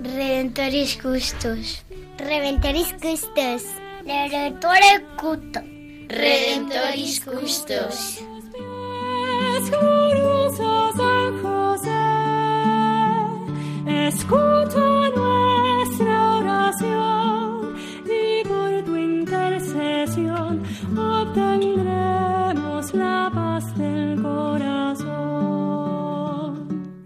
Redentoris Custos. Redentoris Custos. Redentore Cuto. Redentoris Custos. San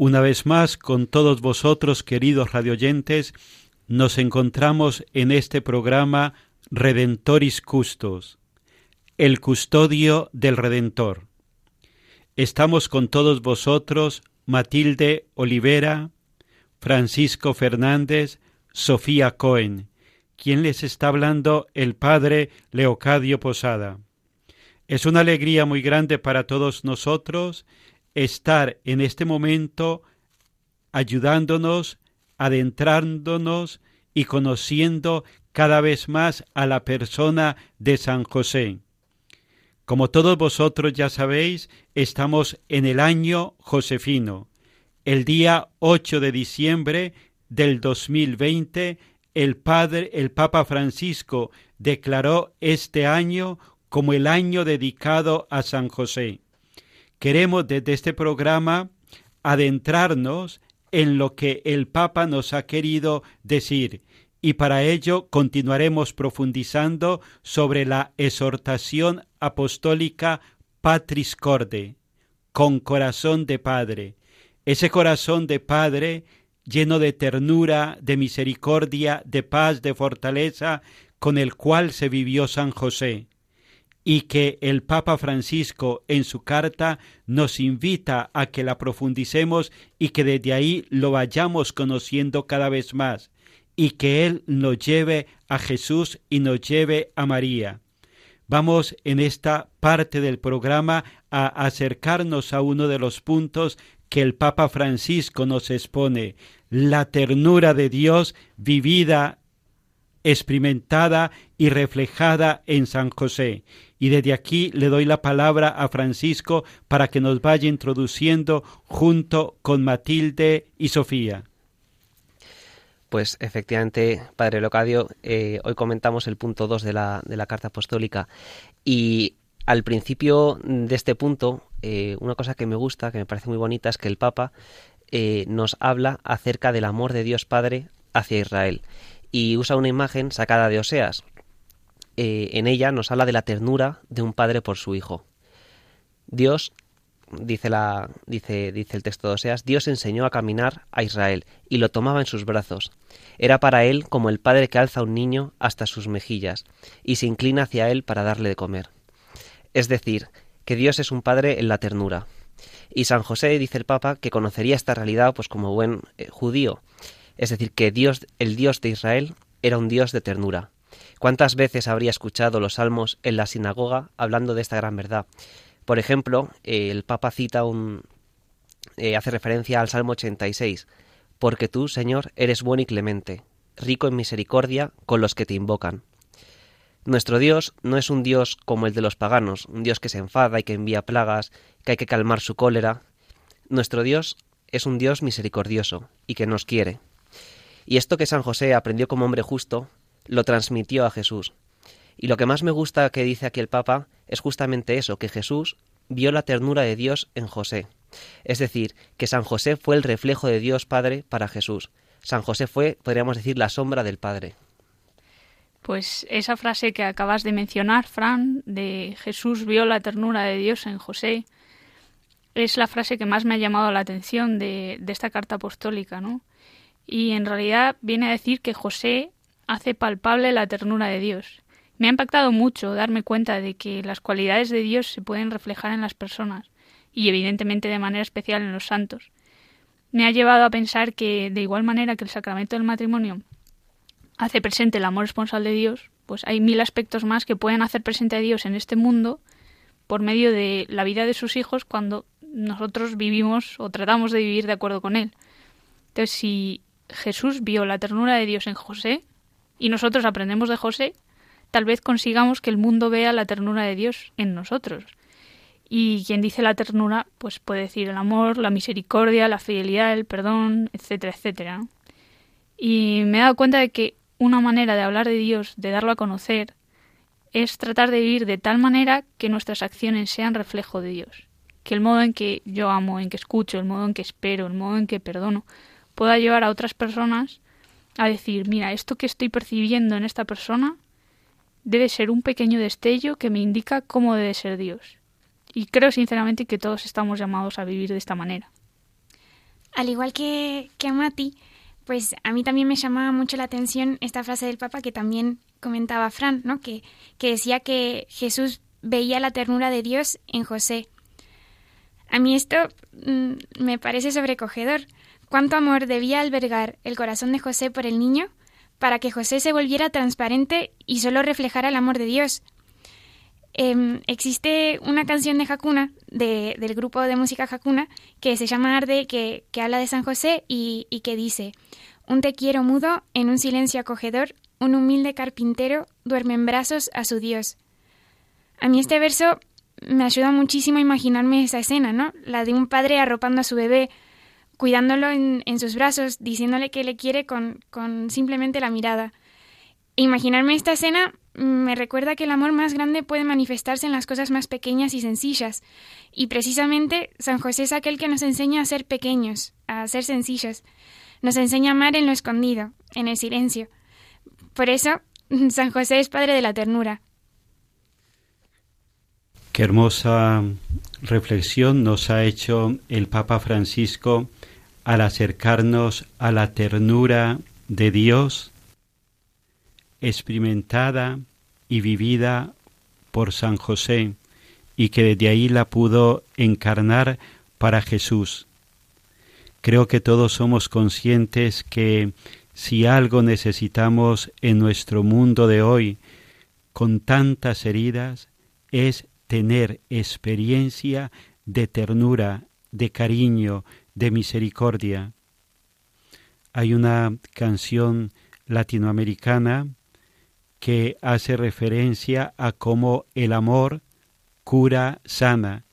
Una vez más, con todos vosotros, queridos radioyentes, nos encontramos en este programa Redentoris Custos, el custodio del Redentor. Estamos con todos vosotros, Matilde Olivera, Francisco Fernández, Sofía Cohen, quien les está hablando el Padre Leocadio Posada. Es una alegría muy grande para todos nosotros estar en este momento ayudándonos, adentrándonos y conociendo cada vez más a la persona de San José. Como todos vosotros ya sabéis, estamos en el año josefino. El día 8 de diciembre del 2020, el padre, el Papa Francisco declaró este año como el año dedicado a San José. Queremos desde este programa adentrarnos en lo que el Papa nos ha querido decir y para ello continuaremos profundizando sobre la exhortación apostólica Patris Corde, con corazón de Padre. Ese corazón de Padre lleno de ternura, de misericordia, de paz, de fortaleza, con el cual se vivió San José y que el Papa Francisco en su carta nos invita a que la profundicemos y que desde ahí lo vayamos conociendo cada vez más y que Él nos lleve a Jesús y nos lleve a María. Vamos en esta parte del programa a acercarnos a uno de los puntos que el Papa Francisco nos expone, la ternura de Dios vivida, experimentada y reflejada en San José. Y desde aquí le doy la palabra a Francisco para que nos vaya introduciendo junto con Matilde y Sofía. Pues efectivamente, Padre Locadio, eh, hoy comentamos el punto 2 de la, de la Carta Apostólica y al principio de este punto, eh, una cosa que me gusta, que me parece muy bonita, es que el Papa eh, nos habla acerca del amor de Dios Padre hacia Israel y usa una imagen sacada de Oseas. En ella nos habla de la ternura de un padre por su hijo. Dios dice, la, dice, dice el texto de Oseas, Dios enseñó a caminar a Israel y lo tomaba en sus brazos. Era para él como el padre que alza a un niño hasta sus mejillas y se inclina hacia él para darle de comer. Es decir, que Dios es un padre en la ternura. Y San José dice el Papa que conocería esta realidad pues como buen eh, judío. Es decir, que Dios, el Dios de Israel, era un Dios de ternura. ¿Cuántas veces habría escuchado los salmos en la sinagoga hablando de esta gran verdad? Por ejemplo, eh, el Papa cita un. Eh, hace referencia al Salmo 86. Porque tú, Señor, eres bueno y clemente, rico en misericordia con los que te invocan. Nuestro Dios no es un Dios como el de los paganos, un Dios que se enfada y que envía plagas, que hay que calmar su cólera. Nuestro Dios es un Dios misericordioso y que nos quiere. Y esto que San José aprendió como hombre justo, lo transmitió a Jesús. Y lo que más me gusta que dice aquí el Papa es justamente eso, que Jesús vio la ternura de Dios en José. Es decir, que San José fue el reflejo de Dios Padre para Jesús. San José fue, podríamos decir, la sombra del Padre. Pues esa frase que acabas de mencionar, Fran, de Jesús vio la ternura de Dios en José, es la frase que más me ha llamado la atención de, de esta carta apostólica, ¿no? Y en realidad viene a decir que José hace palpable la ternura de Dios. Me ha impactado mucho darme cuenta de que las cualidades de Dios se pueden reflejar en las personas y evidentemente de manera especial en los santos. Me ha llevado a pensar que de igual manera que el sacramento del matrimonio hace presente el amor esponsal de Dios, pues hay mil aspectos más que pueden hacer presente a Dios en este mundo por medio de la vida de sus hijos cuando nosotros vivimos o tratamos de vivir de acuerdo con Él. Entonces, si Jesús vio la ternura de Dios en José y nosotros aprendemos de José, tal vez consigamos que el mundo vea la ternura de Dios en nosotros. Y quien dice la ternura, pues puede decir el amor, la misericordia, la fidelidad, el perdón, etcétera, etcétera. Y me he dado cuenta de que una manera de hablar de Dios, de darlo a conocer, es tratar de vivir de tal manera que nuestras acciones sean reflejo de Dios. Que el modo en que yo amo, en que escucho, el modo en que espero, el modo en que perdono, pueda llevar a otras personas a decir, mira, esto que estoy percibiendo en esta persona debe ser un pequeño destello que me indica cómo debe ser Dios. Y creo sinceramente que todos estamos llamados a vivir de esta manera. Al igual que, que Mati, pues a mí también me llamaba mucho la atención esta frase del Papa que también comentaba Fran, ¿no? Que, que decía que Jesús veía la ternura de Dios en José. A mí esto mm, me parece sobrecogedor. ¿Cuánto amor debía albergar el corazón de José por el niño para que José se volviera transparente y solo reflejara el amor de Dios? Em, existe una canción de Hakuna, de, del grupo de música Hakuna, que se llama Arde, que, que habla de San José y, y que dice, un te quiero mudo, en un silencio acogedor, un humilde carpintero duerme en brazos a su Dios. A mí este verso me ayuda muchísimo a imaginarme esa escena, ¿no? La de un padre arropando a su bebé, cuidándolo en, sus brazos, diciéndole que le quiere con, simplemente la mirada. Imaginarme esta escena me recuerda que el amor más grande puede manifestarse en las cosas más pequeñas y sencillas. Y precisamente San José es aquel que nos enseña a ser pequeños, a ser sencillos. Nos enseña a amar en lo escondido, en el silencio. Por eso, San José es Padre de la Ternura. Qué hermosa reflexión nos ha hecho el Papa Francisco al acercarnos a la ternura de Dios experimentada y vivida por San José y que desde ahí la pudo encarnar para Jesús. Creo que todos somos conscientes que si algo necesitamos en nuestro mundo de hoy, con tantas heridas, es tener experiencia de ternura, de cariño, de misericordia. Hay una canción latinoamericana que hace referencia a cómo el amor cura, sana.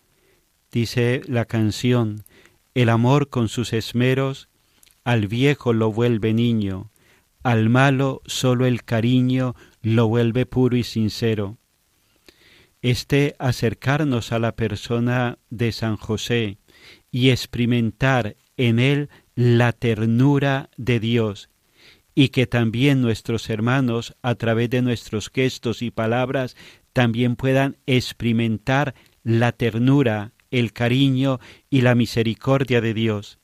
Dice la canción, el amor con sus esmeros al viejo lo vuelve niño, al malo solo el cariño lo vuelve puro y sincero. Este acercarnos a la persona de San José y experimentar en él la ternura de Dios y que también nuestros hermanos, a través de nuestros gestos y palabras, también puedan experimentar la ternura, el cariño y la misericordia de Dios.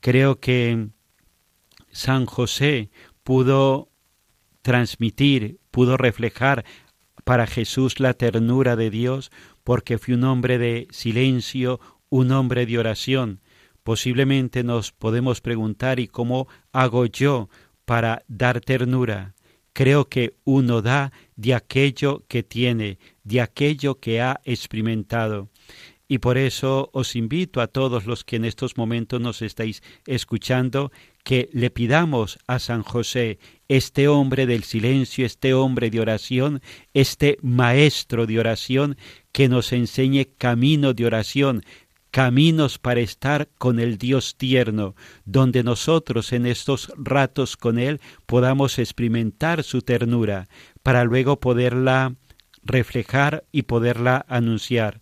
Creo que San José pudo transmitir, pudo reflejar para Jesús la ternura de Dios porque fue un hombre de silencio, un hombre de oración. Posiblemente nos podemos preguntar ¿y cómo hago yo para dar ternura. Creo que uno da de aquello que tiene, de aquello que ha experimentado. Y por eso os invito a todos los que en estos momentos nos estáis escuchando que le pidamos a San José, este hombre del silencio, este hombre de oración, este maestro de oración, que nos enseñe camino de oración, caminos para estar con el Dios tierno, donde nosotros en estos ratos con Él podamos experimentar su ternura, para luego poderla reflejar y poderla anunciar.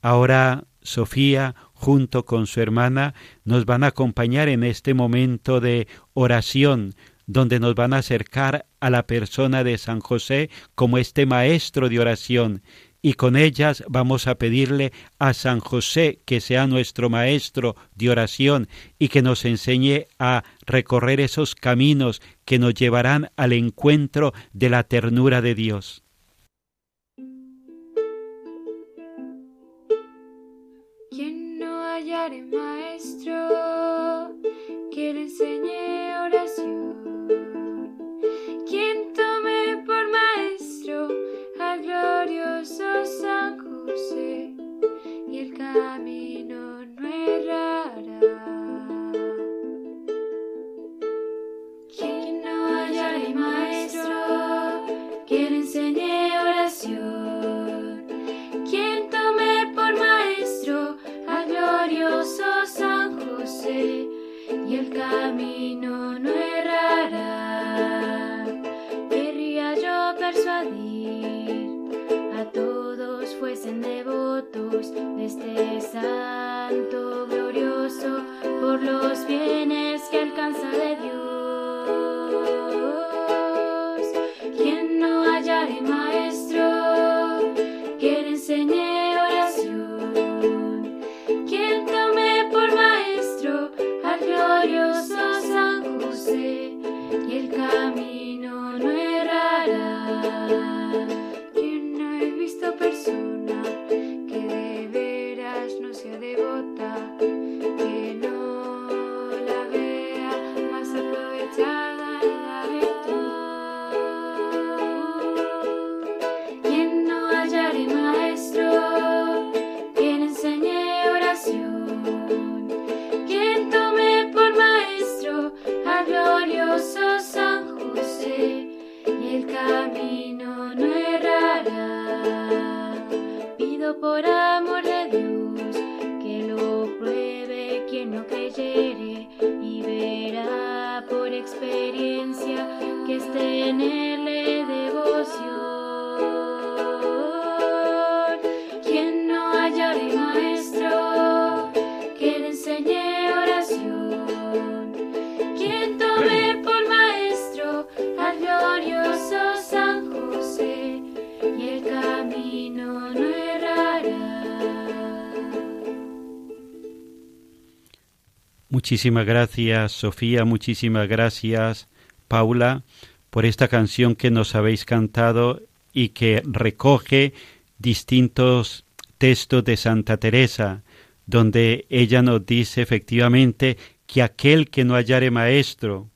Ahora Sofía, junto con su hermana, nos van a acompañar en este momento de oración, donde nos van a acercar a la persona de San José como este maestro de oración, y con ellas vamos a pedirle a San José que sea nuestro maestro de oración y que nos enseñe a recorrer esos caminos que nos llevarán al encuentro de la ternura de Dios. Quien no hallare maestro que le enseñe oración, quien tome por maestro San José y el camino no errará. Él devoción. Quien no hallare maestro que le enseñe oración, quien tome por maestro al glorioso San José y el camino no errará. Muchísimas gracias, Sofía, muchísimas gracias, Paula, por esta canción que nos habéis cantado y que recoge distintos textos de Santa Teresa, donde ella nos dice efectivamente que aquel que no hallare maestro,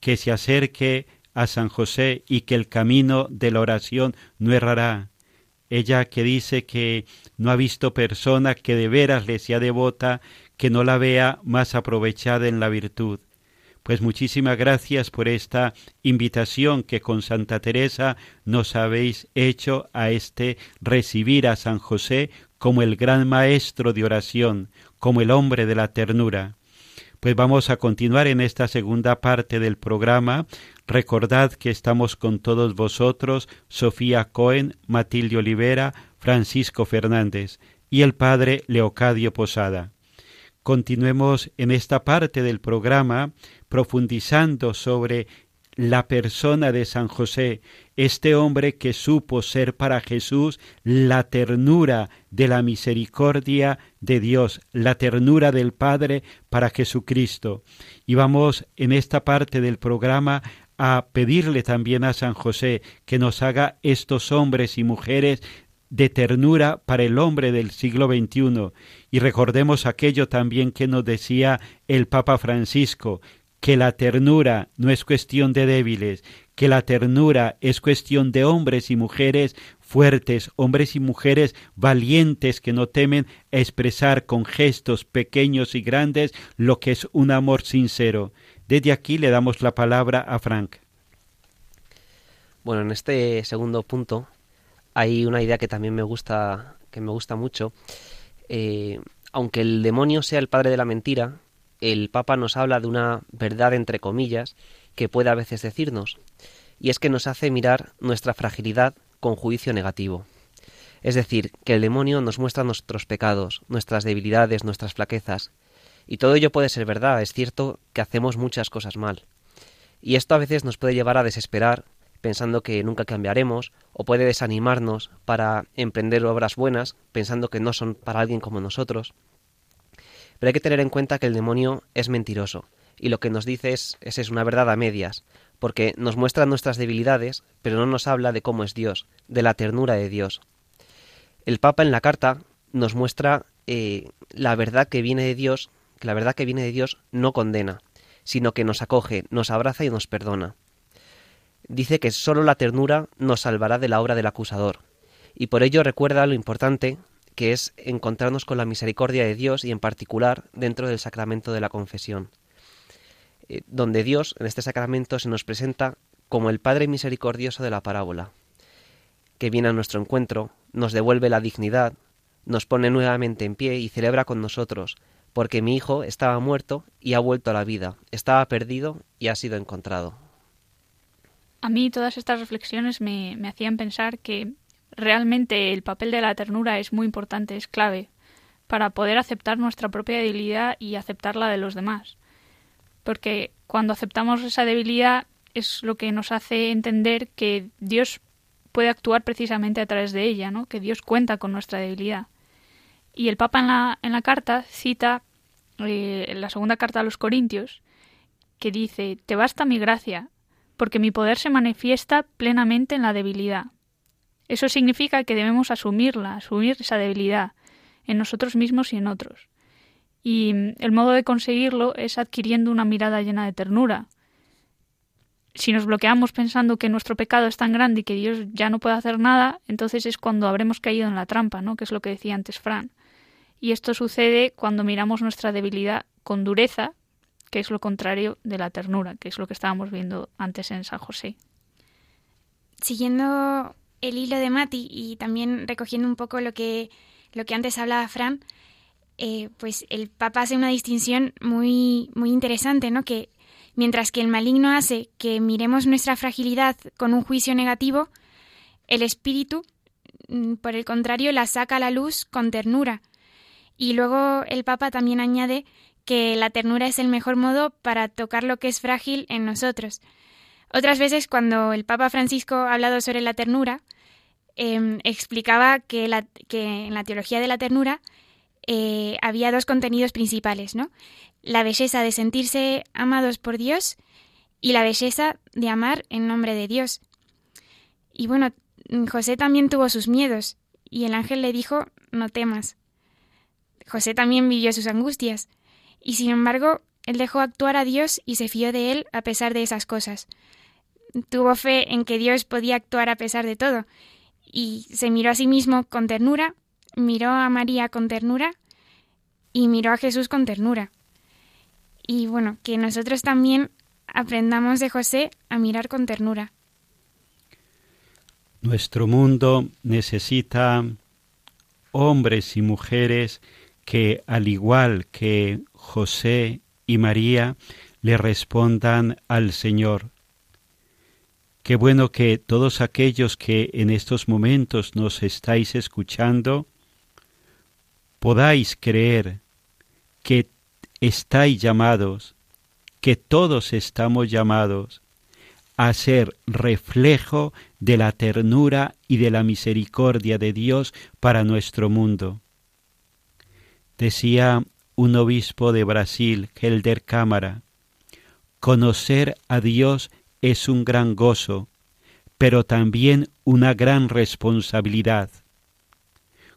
que se acerque a San José y que el camino de la oración no errará. Ella que dice que no ha visto persona que de veras le sea devota, que no la vea más aprovechada en la virtud. Pues muchísimas gracias por esta invitación que con Santa Teresa nos habéis hecho a este recibir a San José como el gran maestro de oración, como el hombre de la ternura. Pues vamos a continuar en esta segunda parte del programa. Recordad que estamos con todos vosotros, Sofía Cohen, Matilde Olivera, Francisco Fernández y el padre Leocadio Posada. Continuemos en esta parte del programa profundizando sobre la persona de San José, este hombre que supo ser para Jesús la ternura de la misericordia de Dios, la ternura del Padre para Jesucristo. Y vamos en esta parte del programa a pedirle también a San José que nos haga estos hombres y mujeres de ternura para el hombre del siglo XXI. Y recordemos aquello también que nos decía el Papa Francisco, que la ternura no es cuestión de débiles, que la ternura es cuestión de hombres y mujeres fuertes, hombres y mujeres valientes que no temen expresar con gestos pequeños y grandes lo que es un amor sincero. Desde aquí le damos la palabra a Frank. Bueno, en este segundo punto hay una idea que también me gusta, que me gusta mucho. Eh, aunque el demonio sea el padre de la mentira, el Papa nos habla de una verdad entre comillas que puede a veces decirnos, y es que nos hace mirar nuestra fragilidad con juicio negativo. Es decir, que el demonio nos muestra nuestros pecados, nuestras debilidades, nuestras flaquezas, y todo ello puede ser verdad, es cierto que hacemos muchas cosas mal. Y esto a veces nos puede llevar a desesperar, pensando que nunca cambiaremos, o puede desanimarnos para emprender obras buenas, pensando que no son para alguien como nosotros. Pero hay que tener en cuenta que el demonio es mentiroso, y lo que nos dice es, es, es una verdad a medias, porque nos muestra nuestras debilidades, pero no nos habla de cómo es Dios, de la ternura de Dios. El Papa en la carta nos muestra eh, la verdad que viene de Dios, que la verdad que viene de Dios no condena, sino que nos acoge, nos abraza y nos perdona. Dice que sólo la ternura nos salvará de la obra del acusador, y por ello recuerda lo importante que es encontrarnos con la misericordia de Dios y en particular dentro del sacramento de la confesión, eh, donde Dios en este sacramento se nos presenta como el Padre misericordioso de la parábola, que viene a nuestro encuentro, nos devuelve la dignidad, nos pone nuevamente en pie y celebra con nosotros, porque mi hijo estaba muerto y ha vuelto a la vida, estaba perdido y ha sido encontrado. A mí todas estas reflexiones me, hacían pensar que realmente el papel de la ternura es muy importante, es clave, para poder aceptar nuestra propia debilidad y aceptar la de los demás. Porque cuando aceptamos esa debilidad es lo que nos hace entender que Dios puede actuar precisamente a través de ella, ¿no? que Dios cuenta con nuestra debilidad. Y el Papa en la, en la carta cita eh, la segunda carta a los Corintios, que dice, Te basta mi gracia, porque mi poder se manifiesta plenamente en la debilidad. Eso significa que debemos asumirla, asumir esa debilidad, en nosotros mismos y en otros. Y el modo de conseguirlo es adquiriendo una mirada llena de ternura, si nos bloqueamos pensando que nuestro pecado es tan grande y que Dios ya no puede hacer nada, entonces es cuando habremos caído en la trampa, ¿no? Que es lo que decía antes Fran. Y esto sucede cuando miramos nuestra debilidad con dureza, que es lo contrario de la ternura, que es lo que estábamos viendo antes en San José. Siguiendo el hilo de Mati y también recogiendo un poco lo que, lo que antes hablaba Fran, eh, pues el Papa hace una distinción muy, muy interesante, ¿no? Que Mientras que el maligno hace que miremos nuestra fragilidad con un juicio negativo, el espíritu, mm, por el contrario, la saca a la luz con ternura. Y luego el Papa también añade que la ternura es el mejor modo para tocar lo que es frágil en nosotros. Otras veces, cuando el Papa Francisco ha hablado sobre la ternura, eh, explicaba que, en la teología de la ternura eh, había dos contenidos principales, ¿no? la belleza de sentirse amados por Dios y la belleza de amar en nombre de Dios. Y bueno, José también tuvo sus miedos, y el ángel le dijo, no temas. José también vivió sus angustias, y sin embargo, él dejó actuar a Dios y se fió de él a pesar de esas cosas. Tuvo fe en que Dios podía actuar a pesar de todo, y se miró a sí mismo con ternura, miró a María con ternura, y miró a Jesús con ternura y bueno, que nosotros también aprendamos de José a mirar con ternura. Nuestro mundo necesita hombres y mujeres que, al igual que José y María, le respondan al Señor. Qué bueno que todos aquellos que en estos momentos nos estáis escuchando podáis creer que estáis llamados, que todos estamos llamados a ser reflejo de la ternura y de la misericordia de Dios para nuestro mundo. Decía un obispo de Brasil, Helder Cámara, conocer a Dios es un gran gozo, pero también una gran responsabilidad.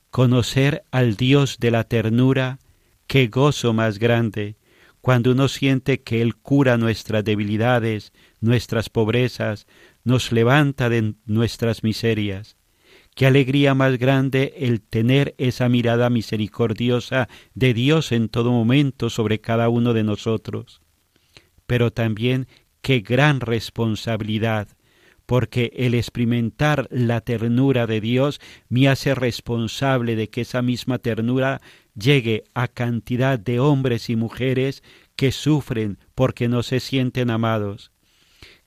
Conocer al Dios de la ternura Qué gozo más grande cuando uno siente que Él cura nuestras debilidades, nuestras pobrezas, nos levanta de nuestras miserias. Qué alegría más grande el tener esa mirada misericordiosa de Dios en todo momento sobre cada uno de nosotros. Pero también qué gran responsabilidad, porque el experimentar la ternura de Dios me hace responsable de que esa misma ternura llegue a cantidad de hombres y mujeres que sufren porque no se sienten amados.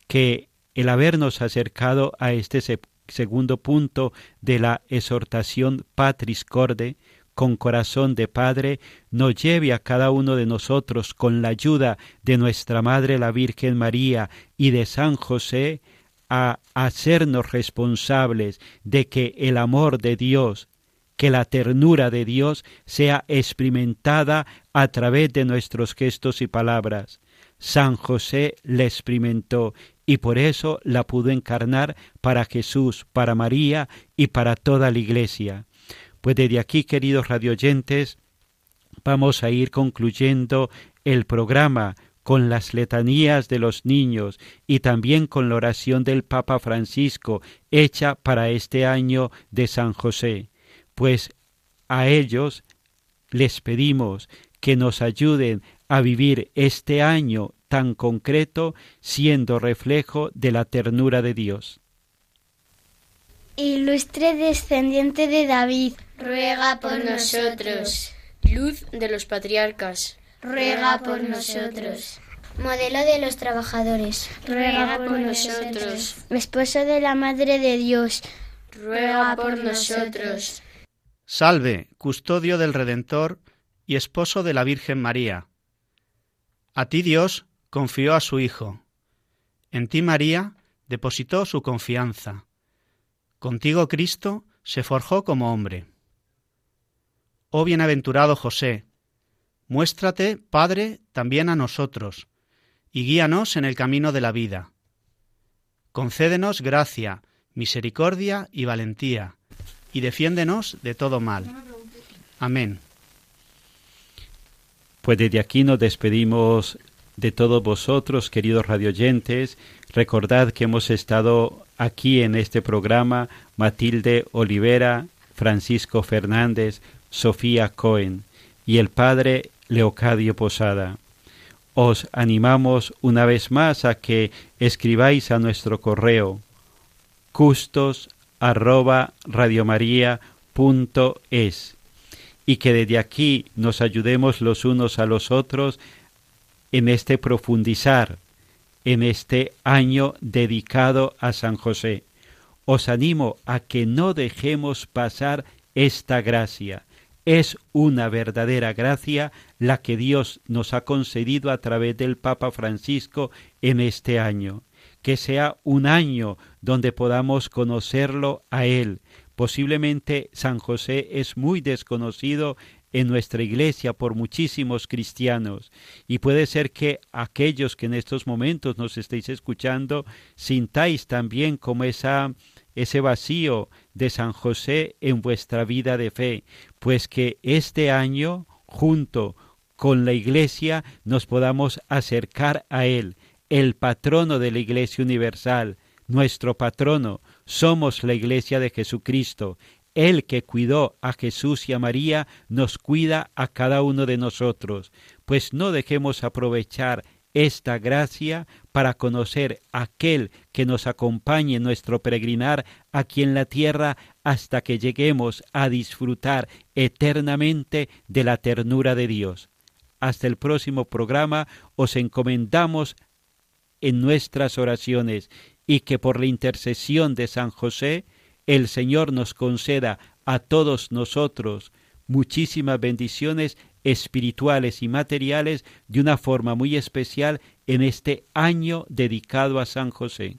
Que el habernos acercado a este segundo punto de la exhortación Patris Corde, con corazón de Padre, nos lleve a cada uno de nosotros, con la ayuda de nuestra Madre la Virgen María y de San José, a hacernos responsables de que el amor de Dios, que la ternura de Dios sea experimentada a través de nuestros gestos y palabras. San José la experimentó y por eso la pudo encarnar para Jesús, para María y para toda la Iglesia. Pues desde aquí, queridos radioyentes, vamos a ir concluyendo el programa con las letanías de los niños y también con la oración del Papa Francisco hecha para este año de San José. Pues a ellos les pedimos que nos ayuden a vivir este año tan concreto siendo reflejo de la ternura de Dios. Ilustre descendiente de David, ruega por nosotros. Luz de los patriarcas, ruega por nosotros. Modelo de los trabajadores, ruega por nosotros. Esposo de la Madre de Dios, ruega por nosotros. Salve, custodio del Redentor y esposo de la Virgen María. A ti Dios confió a su Hijo. En ti María depositó su confianza. Contigo Cristo se forjó como hombre. Oh bienaventurado José, muéstrate, Padre, también a nosotros, y guíanos en el camino de la vida. Concédenos gracia, misericordia y valentía, y defiéndenos de todo mal. Amén. Pues desde aquí nos despedimos de todos vosotros, queridos radioyentes. Recordad que hemos estado aquí en este programa Matilde Olivera, Francisco Fernández, Sofía Cohen y el padre Leocadio Posada. Os animamos una vez más a que escribáis a nuestro correo custos y que desde aquí nos ayudemos los unos a los otros en este profundizar, en este año dedicado a San José. Os animo a que no dejemos pasar esta gracia. Es una verdadera gracia la que Dios nos ha concedido a través del Papa Francisco en este año. Que sea un año donde podamos conocerlo a Él, Posiblemente San José es muy desconocido en nuestra iglesia por muchísimos cristianos. Y puede ser que aquellos que en estos momentos nos estéis escuchando sintáis también como esa ese vacío de San José en vuestra vida de fe, pues que este año junto con la iglesia nos podamos acercar a él, el patrono de la iglesia universal, nuestro patrono, somos la iglesia de Jesucristo. El que cuidó a Jesús y a María nos cuida a cada uno de nosotros, pues no dejemos aprovechar esta gracia para conocer aquel que nos acompañe en nuestro peregrinar aquí en la tierra hasta que lleguemos a disfrutar eternamente de la ternura de Dios. Hasta el próximo programa os encomendamos en nuestras oraciones y que por la intercesión de San José el Señor nos conceda a todos nosotros muchísimas bendiciones espirituales y materiales de una forma muy especial en este año dedicado a San José.